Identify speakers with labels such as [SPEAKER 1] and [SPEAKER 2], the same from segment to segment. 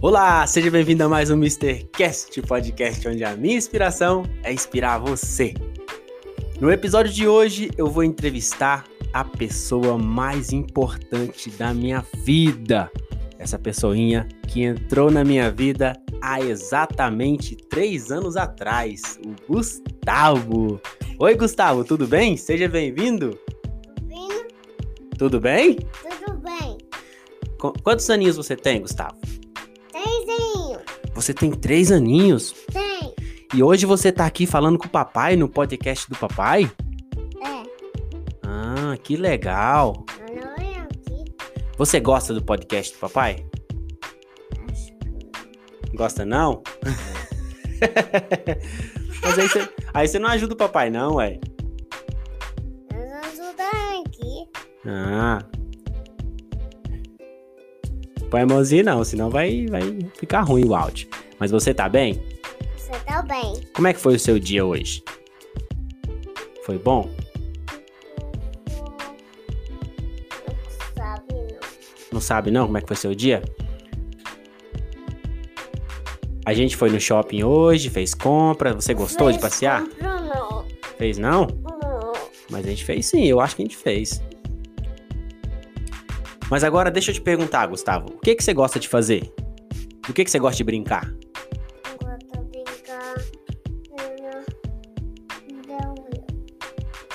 [SPEAKER 1] Olá, seja bem-vindo a mais um Mr. Cast, podcast onde a minha inspiração é inspirar você. No episódio de hoje, eu vou entrevistar a pessoa mais importante da minha vida. Essa pessoinha que entrou na minha vida há exatamente três anos atrás, o Gustavo. Oi, Gustavo, tudo bem? Seja bem-vindo.
[SPEAKER 2] Vindo,
[SPEAKER 1] Tudo bem?
[SPEAKER 2] tudo bem.
[SPEAKER 1] Qu- Quantos aninhos você tem, Gustavo? Você tem três aninhos.
[SPEAKER 2] tem.
[SPEAKER 1] E hoje você tá aqui falando com o papai no podcast do papai?
[SPEAKER 2] É,
[SPEAKER 1] Ah, que legal.
[SPEAKER 2] não é.
[SPEAKER 1] Você gosta do podcast do papai? Gosta não? Mas aí você, aí você não ajuda o papai não, ué.
[SPEAKER 2] nós ajudamos aqui.
[SPEAKER 1] Ah. Põe a mãozinha não, senão vai, vai ficar ruim o áudio. Mas você tá bem?
[SPEAKER 2] Você tá bem.
[SPEAKER 1] Como é que foi o seu dia hoje? Foi bom?
[SPEAKER 2] Não sabe, não.
[SPEAKER 1] Não sabe não como é que foi seu dia? A gente foi no shopping hoje, fez compra. Você gostou de
[SPEAKER 2] Fez
[SPEAKER 1] passear?
[SPEAKER 2] compra, Não.
[SPEAKER 1] Fez não?
[SPEAKER 2] Não.
[SPEAKER 1] Mas a gente fez sim, eu acho que a gente fez. Mas agora deixa eu te perguntar, Gustavo, o que que você gosta de fazer? Do que que você gosta de brincar?
[SPEAKER 2] Agora tá brincar. Não. Não.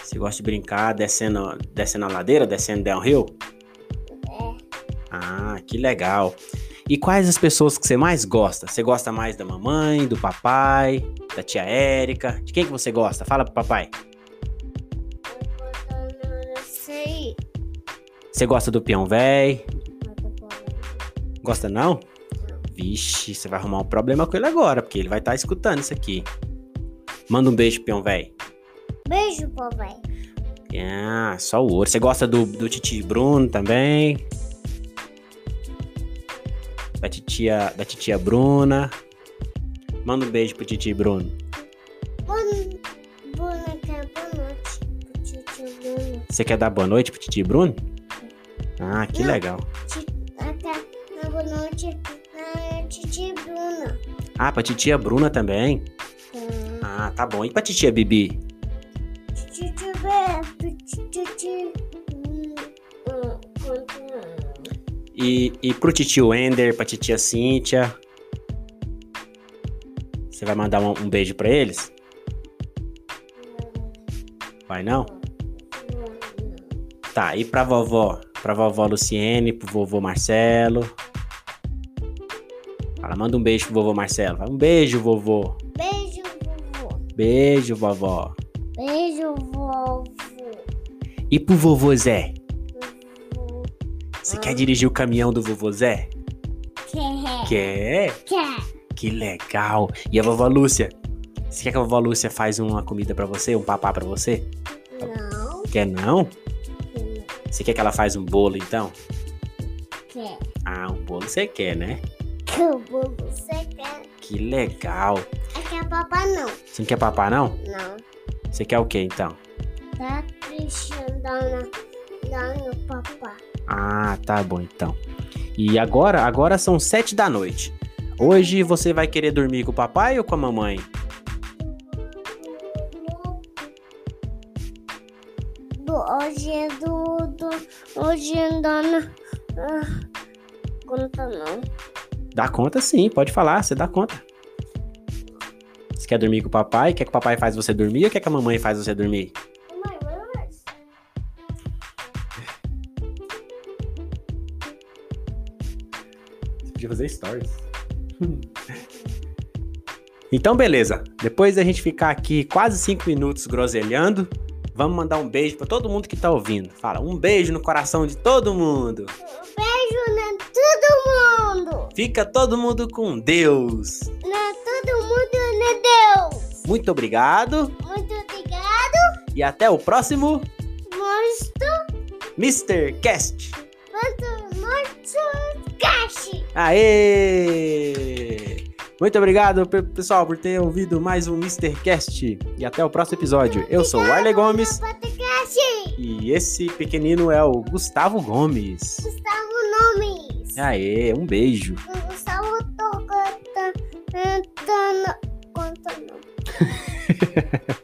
[SPEAKER 1] Você gosta de brincar descendo, descendo a ladeira, descendo downhill?
[SPEAKER 2] É,
[SPEAKER 1] Ah, que legal. E quais as pessoas que você mais gosta? Você gosta mais da mamãe, do papai, da tia Érica? De quem que você gosta? Fala pro papai. Você gosta do peão véi?
[SPEAKER 2] Tá.
[SPEAKER 1] Gosta não? Vixe, você vai arrumar um problema com ele agora, porque ele vai estar escutando isso aqui. Manda um beijo peão véi.
[SPEAKER 2] Beijo, papai.
[SPEAKER 1] Ah, só o ouro. Você gosta do, do titi Bruno também? Da titia, da titia Bruna. Manda um beijo pro titi Bruno.
[SPEAKER 2] Boa, boa noite, boa noite. pro tio Bruno.
[SPEAKER 1] Você quer dar boa noite pro titi Bruno? Ah, que
[SPEAKER 2] Não.
[SPEAKER 1] legal.
[SPEAKER 2] Ti- Até na noite na Titi Bruna.
[SPEAKER 1] Ah, pra titia Bruna também?
[SPEAKER 2] Hum,
[SPEAKER 1] Ah, tá bom. E pra titia Bibi?
[SPEAKER 2] Titi Tibé, Titi. hum, hum.
[SPEAKER 1] E, e pro titio Ender, pra titia Cíntia? Você vai mandar um, um beijo pra eles? Vai não? Tá, e pra vovó? Pra vovó Luciene, pro vovô Marcelo. Fala, manda um beijo pro vovô Marcelo. Fala, um beijo, vovô.
[SPEAKER 2] Beijo, vovô.
[SPEAKER 1] Beijo, vovó.
[SPEAKER 2] Beijo, vovô.
[SPEAKER 1] E pro vovô Zé?
[SPEAKER 2] Vovô.
[SPEAKER 1] Você quer dirigir o caminhão do vovô Zé?
[SPEAKER 2] Quer.
[SPEAKER 1] Quer?
[SPEAKER 2] Quer.
[SPEAKER 1] Que legal. E a vovó Lúcia? Você quer que a vovó Lúcia faz uma comida pra você, um papá pra você?
[SPEAKER 2] Não.
[SPEAKER 1] Quer não? Você quer que ela faz um bolo então?
[SPEAKER 2] Quer.
[SPEAKER 1] Ah, um bolo você quer, né?
[SPEAKER 2] Que o bolo você quer.
[SPEAKER 1] Que legal.
[SPEAKER 2] É que a papai não.
[SPEAKER 1] Você não quer papá não?
[SPEAKER 2] Não.
[SPEAKER 1] Você quer o quê então?
[SPEAKER 2] Tá lá no papá.
[SPEAKER 1] Ah, tá bom então. E agora, agora são sete da noite. Hoje você vai querer dormir com o papai ou com a mamãe?
[SPEAKER 2] Do, hoje é do, do. Hoje é dona. Ah, conta não.
[SPEAKER 1] Dá conta sim, pode falar, você dá conta. Você quer dormir com o papai? Quer que o papai faz você dormir ou quer que a mamãe faz você dormir?
[SPEAKER 2] Mãe, mãe,
[SPEAKER 1] Você podia fazer stories. então, beleza. Depois da gente ficar aqui quase cinco minutos groselhando, vamos mandar um beijo pra todo mundo que tá ouvindo. Fala, um beijo no coração de todo mundo.
[SPEAKER 2] Beijo na todo mundo.
[SPEAKER 1] Fica todo mundo com Deus.
[SPEAKER 2] Na todo mundo, né, Deus.
[SPEAKER 1] Muito obrigado
[SPEAKER 2] Muito obrigado.
[SPEAKER 1] e até o próximo
[SPEAKER 2] Mostro.
[SPEAKER 1] Mr. Cast.
[SPEAKER 2] Muito cash.
[SPEAKER 1] Aê! Muito obrigado, pe- pessoal, por ter ouvido mais um Mr. Cast. E até o próximo episódio. Eu sou o Arley Gomes e esse pequenino é o Gustavo Gomes.
[SPEAKER 2] Gustavo Nomes.
[SPEAKER 1] Aê, um beijo.
[SPEAKER 2] Gustavo Então, não conta não.